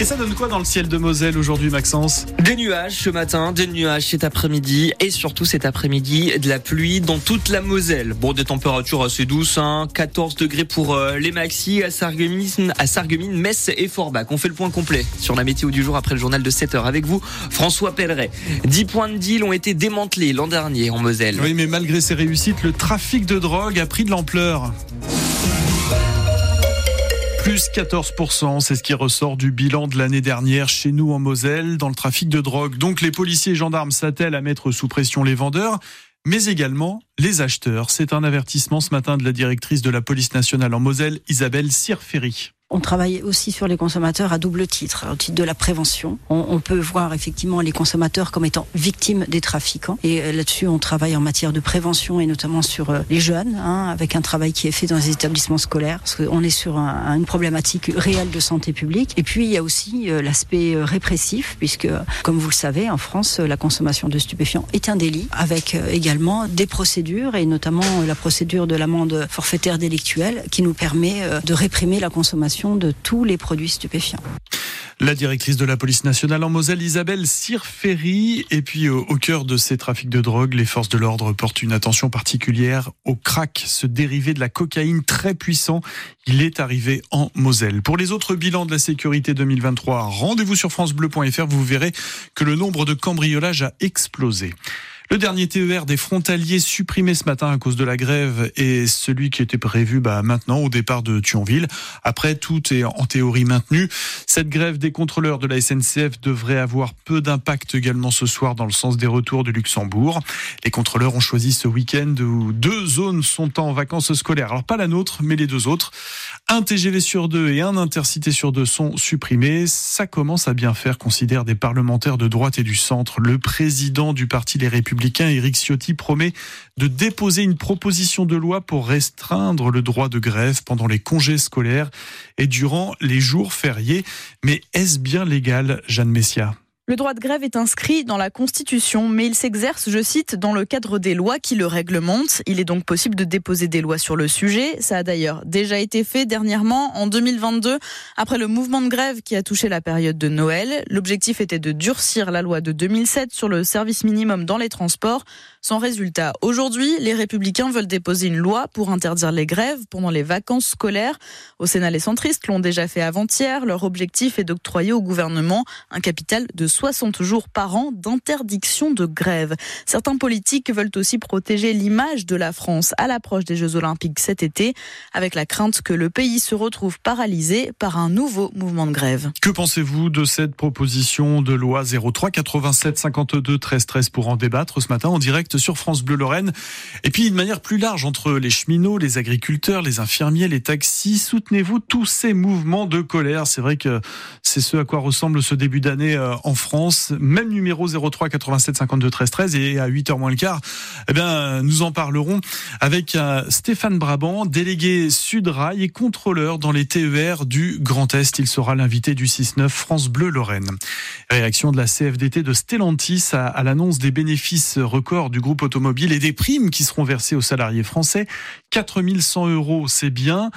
Et ça donne quoi dans le ciel de Moselle aujourd'hui, Maxence? Des nuages ce matin, des nuages cet après-midi et surtout cet après-midi de la pluie dans toute la Moselle. Bon, des températures assez douces, hein, 14 degrés pour euh, les maxi à Sarreguemines, à Sarreguemines, Metz et Forbach. On fait le point complet sur la météo du jour après le journal de 7 heures avec vous, François Pelleret. 10 points de deal ont été démantelés l'an dernier en Moselle. Oui, mais malgré ces réussites, le trafic de drogue a pris de l'ampleur. Plus 14%, c'est ce qui ressort du bilan de l'année dernière chez nous en Moselle dans le trafic de drogue. Donc les policiers et gendarmes s'attellent à mettre sous pression les vendeurs, mais également les acheteurs. C'est un avertissement ce matin de la directrice de la police nationale en Moselle, Isabelle Sirferi. On travaille aussi sur les consommateurs à double titre, au titre de la prévention. On, peut voir effectivement les consommateurs comme étant victimes des trafiquants. Et euh, là-dessus, on travaille en matière de prévention et notamment sur euh, les jeunes, hein, avec un travail qui est fait dans les établissements scolaires, parce qu'on est sur un, une problématique réelle de santé publique. Et puis, il y a aussi euh, l'aspect répressif, puisque, comme vous le savez, en France, la consommation de stupéfiants est un délit, avec également des procédures, et notamment la procédure de l'amende forfaitaire délictuelle, qui nous permet de réprimer la consommation de tous les produits stupéfiants. La directrice de la police nationale en Moselle, Isabelle Sirferi. Et puis au cœur de ces trafics de drogue, les forces de l'ordre portent une attention particulière au crack, ce dérivé de la cocaïne très puissant. Il est arrivé en Moselle. Pour les autres bilans de la sécurité 2023, rendez-vous sur francebleu.fr, vous verrez que le nombre de cambriolages a explosé. Le dernier TER des frontaliers supprimé ce matin à cause de la grève est celui qui était prévu bah, maintenant au départ de Thionville. Après, tout est en théorie maintenu. Cette grève des contrôleurs de la SNCF devrait avoir peu d'impact également ce soir dans le sens des retours de Luxembourg. Les contrôleurs ont choisi ce week-end où deux zones sont en vacances scolaires. Alors pas la nôtre, mais les deux autres. Un TGV sur deux et un intercité sur deux sont supprimés. Ça commence à bien faire, considèrent des parlementaires de droite et du centre. Le président du parti Les Républicains républicain Éric Ciotti promet de déposer une proposition de loi pour restreindre le droit de grève pendant les congés scolaires et durant les jours fériés. Mais est-ce bien légal, Jeanne Messia? Le droit de grève est inscrit dans la Constitution, mais il s'exerce, je cite, dans le cadre des lois qui le réglementent. Il est donc possible de déposer des lois sur le sujet. Ça a d'ailleurs déjà été fait dernièrement, en 2022, après le mouvement de grève qui a touché la période de Noël. L'objectif était de durcir la loi de 2007 sur le service minimum dans les transports. Sans résultat, aujourd'hui, les républicains veulent déposer une loi pour interdire les grèves pendant les vacances scolaires. Au Sénat, les centristes l'ont déjà fait avant-hier. Leur objectif est d'octroyer au gouvernement un capital de 60 jours par an d'interdiction de grève. Certains politiques veulent aussi protéger l'image de la France à l'approche des Jeux Olympiques cet été, avec la crainte que le pays se retrouve paralysé par un nouveau mouvement de grève. Que pensez-vous de cette proposition de loi 03 87 52 13 13 pour en débattre ce matin en direct sur France Bleu Lorraine Et puis, de manière plus large, entre les cheminots, les agriculteurs, les infirmiers, les taxis, soutenez-vous tous ces mouvements de colère C'est vrai que c'est ce à quoi ressemble ce début d'année euh, en France. Même numéro 03 87 52 13 13 et à 8h moins le quart, eh bien, nous en parlerons avec euh, Stéphane Brabant, délégué Sudrail et contrôleur dans les TER du Grand Est. Il sera l'invité du 6-9 France Bleu Lorraine. Réaction de la CFDT de Stellantis à l'annonce des bénéfices records du groupe automobile et des primes qui seront versées aux salariés français. 4100 euros, c'est bien.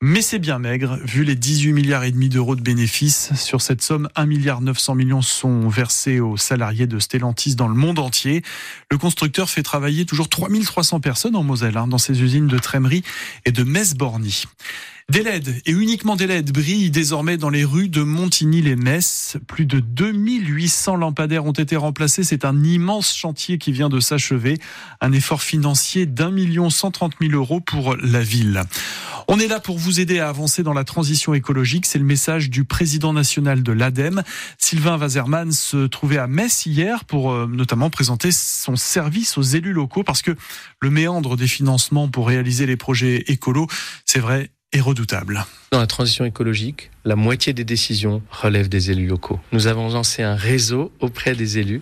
Mais c'est bien maigre, vu les 18 milliards et demi d'euros de bénéfices. Sur cette somme, 1 milliard 900 millions sont versés aux salariés de Stellantis dans le monde entier. Le constructeur fait travailler toujours 3300 personnes en Moselle, hein, dans ses usines de Trémery et de Metz-Borny. Des LED et uniquement des LED brillent désormais dans les rues de Montigny-les-Metz. Plus de 2800 lampadaires ont été remplacés. C'est un immense chantier qui vient de s'achever. Un effort financier d'un million cent trente mille euros pour la ville. On est là pour vous aider à avancer dans la transition écologique. C'est le message du président national de l'ADEME. Sylvain Wazerman se trouvait à Metz hier pour euh, notamment présenter son service aux élus locaux parce que le méandre des financements pour réaliser les projets écolos, c'est vrai, est redoutable. Dans la transition écologique, la moitié des décisions relèvent des élus locaux. Nous avons lancé un réseau auprès des élus,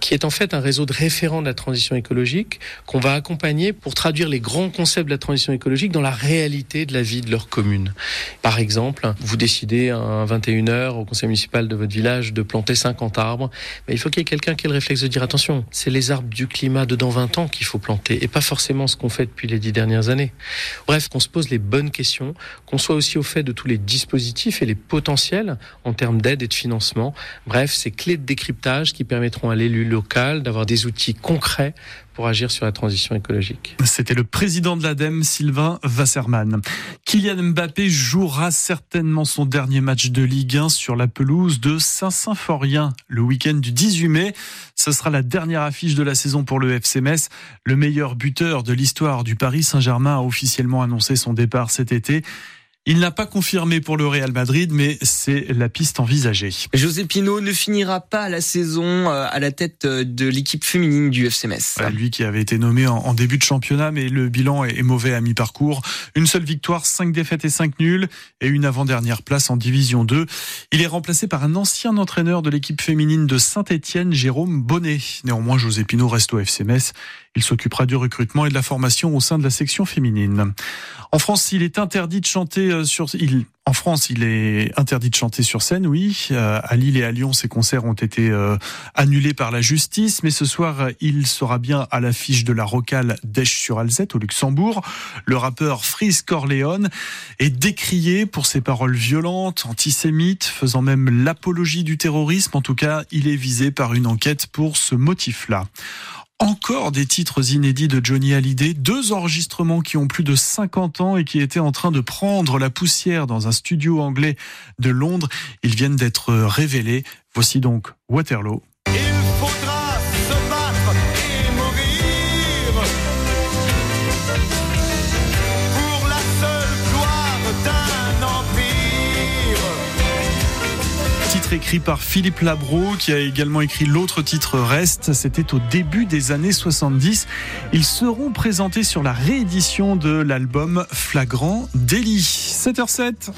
qui est en fait un réseau de référents de la transition écologique qu'on va accompagner pour traduire les grands concepts de la transition écologique dans la réalité de la vie de leur commune. Par exemple, vous décidez à 21h au conseil municipal de votre village de planter 50 arbres, mais il faut qu'il y ait quelqu'un qui ait le réflexe de dire attention, c'est les arbres du climat de dans 20 ans qu'il faut planter et pas forcément ce qu'on fait depuis les dix dernières années. Bref, qu'on se pose les bonnes questions, qu'on soit aussi au fait de tous les dispositifs et les potentiels en termes d'aide et de financement. Bref, ces clés de décryptage qui permettront à l'élu local d'avoir des outils concrets pour agir sur la transition écologique. C'était le président de l'ADEME, Sylvain Wasserman. Kylian Mbappé jouera certainement son dernier match de Ligue 1 sur la pelouse de Saint-Symphorien le week-end du 18 mai. Ce sera la dernière affiche de la saison pour le FC. Le meilleur buteur de l'histoire du Paris Saint-Germain a officiellement annoncé son départ cet été. Il n'a pas confirmé pour le Real Madrid, mais c'est la piste envisagée. José Pino ne finira pas la saison euh, à la tête euh, de l'équipe féminine du FC Metz. Lui qui avait été nommé en début de championnat, mais le bilan est mauvais à mi-parcours. Une seule victoire, cinq défaites et cinq nuls, et une avant-dernière place en Division 2. Il est remplacé par un ancien entraîneur de l'équipe féminine de Saint-Etienne, Jérôme Bonnet. Néanmoins, José Pino reste au FC Metz. Il s'occupera du recrutement et de la formation au sein de la section féminine. En France, il est interdit de chanter euh, sur en France, il est interdit de chanter sur scène, oui. Euh, à Lille et à Lyon, ces concerts ont été euh, annulés par la justice, mais ce soir, il sera bien à l'affiche de la rocale d'Esch-sur-Alzette au Luxembourg. Le rappeur Freeze Corleone est décrié pour ses paroles violentes, antisémites, faisant même l'apologie du terrorisme. En tout cas, il est visé par une enquête pour ce motif-là encore des titres inédits de Johnny Hallyday, deux enregistrements qui ont plus de 50 ans et qui étaient en train de prendre la poussière dans un studio anglais de Londres. Ils viennent d'être révélés. Voici donc Waterloo. Écrit par Philippe Labro, qui a également écrit l'autre titre Reste. C'était au début des années 70. Ils seront présentés sur la réédition de l'album Flagrant Délit. 7h07.